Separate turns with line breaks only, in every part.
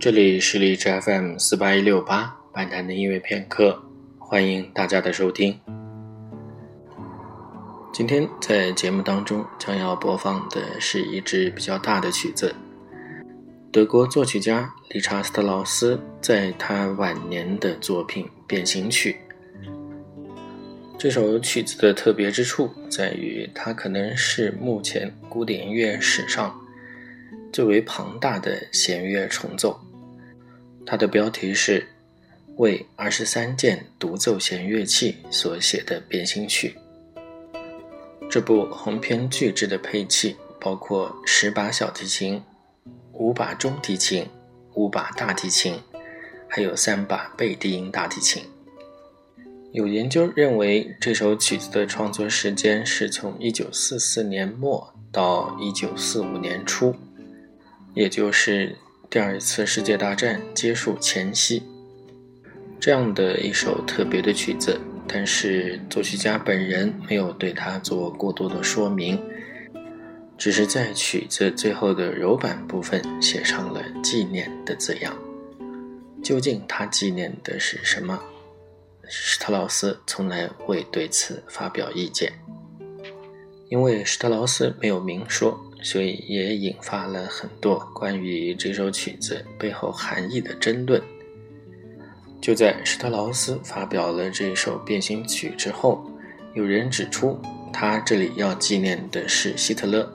这里是荔枝 FM 四八一六八半谈的音乐片刻，欢迎大家的收听。今天在节目当中将要播放的是一支比较大的曲子，德国作曲家理查斯特劳斯在他晚年的作品《变形曲》。这首曲子的特别之处在于，它可能是目前古典音乐史上最为庞大的弦乐重奏。它的标题是为二十三件独奏弦乐器所写的变形曲。这部鸿篇巨制的配器包括十把小提琴、五把中提琴、五把大提琴，还有三把贝低音大提琴。有研究认为，这首曲子的创作时间是从一九四四年末到一九四五年初，也就是第二次世界大战结束前夕。这样的一首特别的曲子。但是作曲家本人没有对它做过多的说明，只是在曲子最后的柔板部分写上了“纪念”的字样。究竟他纪念的是什么？施特劳斯从来未对此发表意见。因为施特劳斯没有明说，所以也引发了很多关于这首曲子背后含义的争论。就在施特劳斯发表了这首变形曲之后，有人指出，他这里要纪念的是希特勒，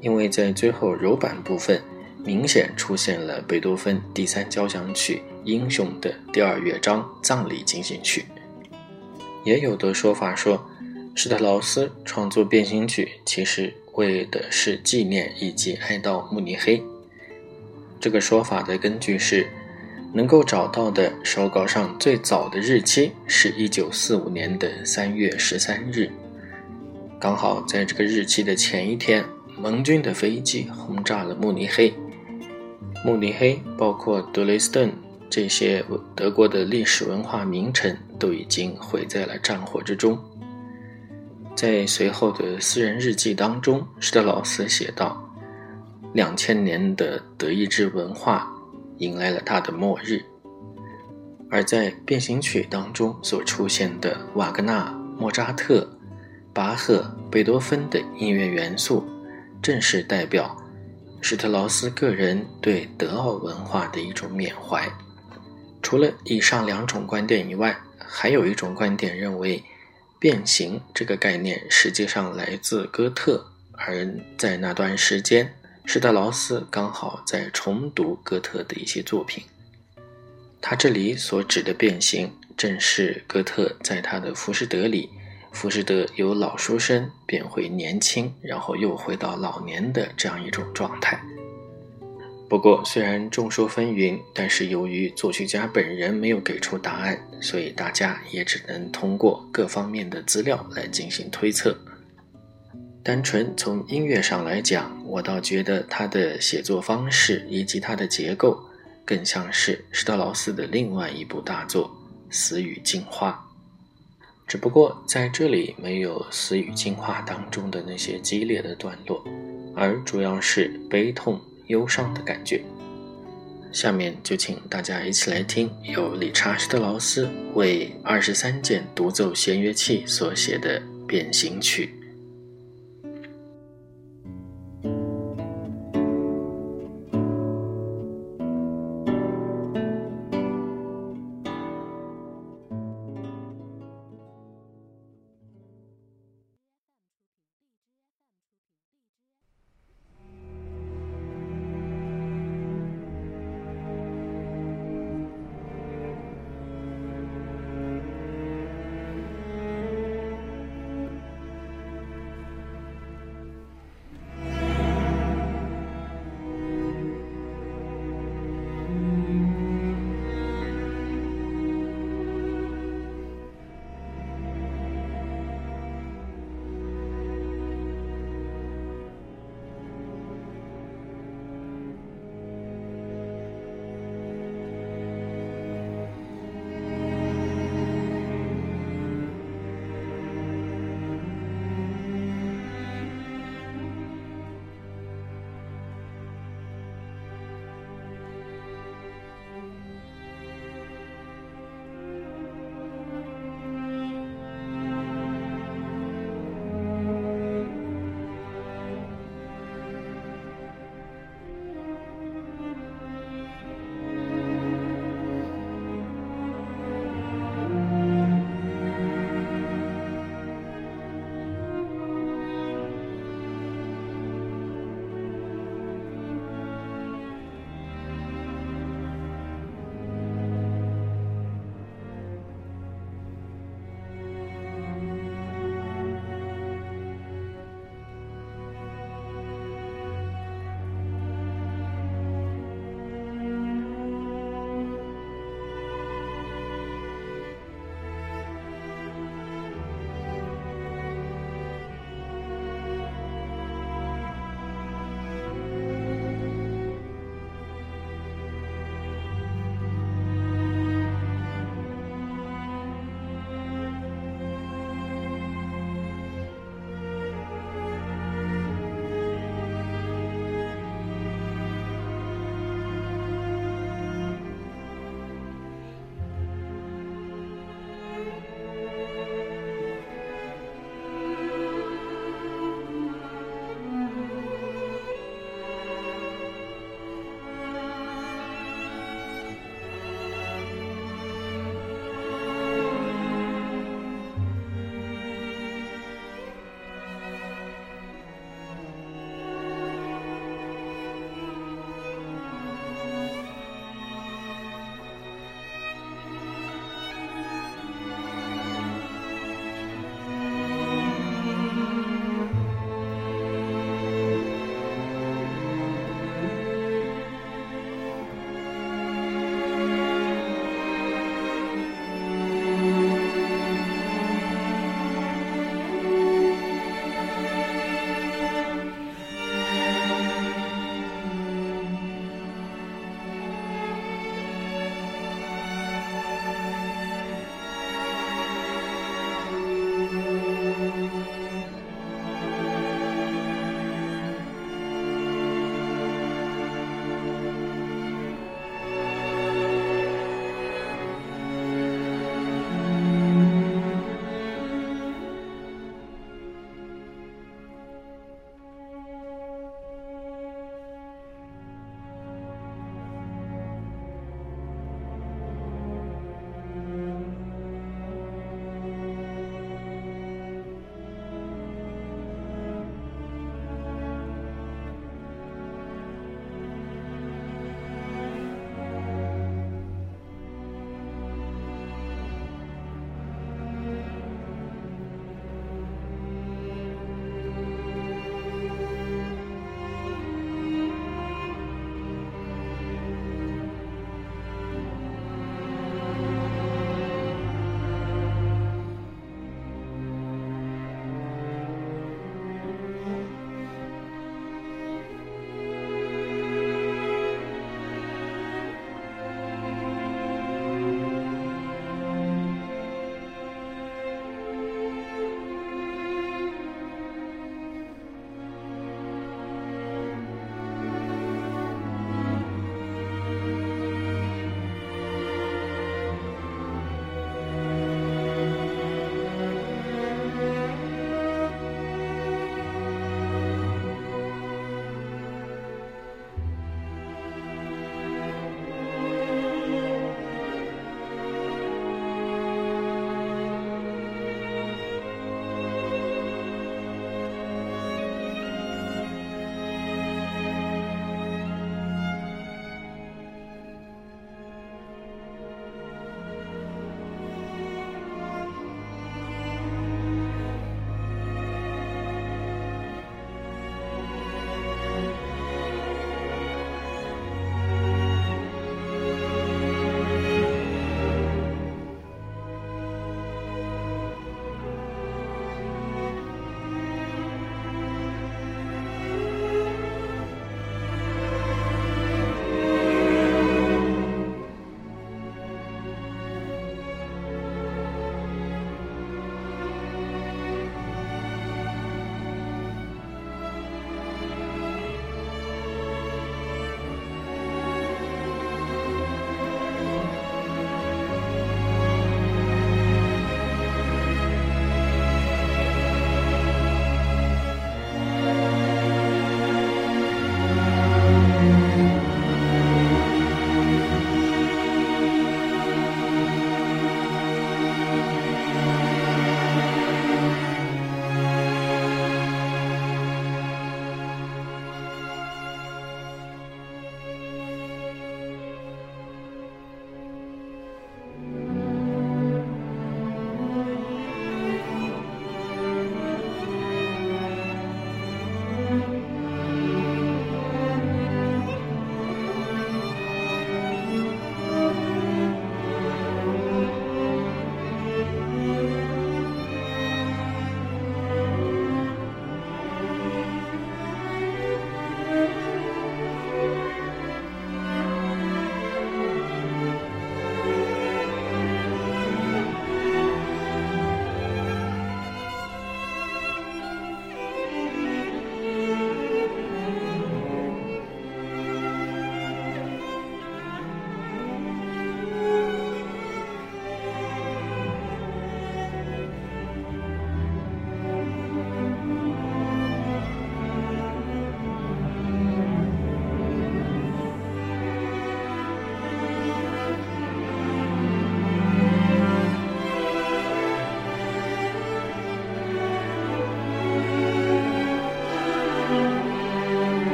因为在最后柔板部分明显出现了贝多芬第三交响曲《英雄》的第二乐章葬礼进行曲。也有的说法说，施特劳斯创作变形曲其实为的是纪念以及哀悼慕尼黑。这个说法的根据是。能够找到的手稿上最早的日期是一九四五年的三月十三日，刚好在这个日期的前一天，盟军的飞机轰炸了慕尼黑。慕尼黑包括德累斯顿这些德国的历史文化名城都已经毁在了战火之中。在随后的私人日记当中，施特劳斯写道：“两千年的德意志文化。”迎来了它的末日，而在变形曲当中所出现的瓦格纳、莫扎特、巴赫、贝多芬的音乐元素，正是代表施特劳斯个人对德奥文化的一种缅怀。除了以上两种观点以外，还有一种观点认为，变形这个概念实际上来自哥特，而在那段时间。施特劳斯刚好在重读哥特的一些作品，他这里所指的变形，正是哥特在他的《浮士德》里，浮士德由老书生变回年轻，然后又回到老年的这样一种状态。不过，虽然众说纷纭，但是由于作曲家本人没有给出答案，所以大家也只能通过各方面的资料来进行推测。单纯从音乐上来讲，我倒觉得他的写作方式以及他的结构，更像是施特劳斯的另外一部大作《死与进化》。只不过在这里没有《死与进化》当中的那些激烈的段落，而主要是悲痛、忧伤的感觉。下面就请大家一起来听由理查·施特劳斯为二十三件独奏弦乐器所写的《变形曲》。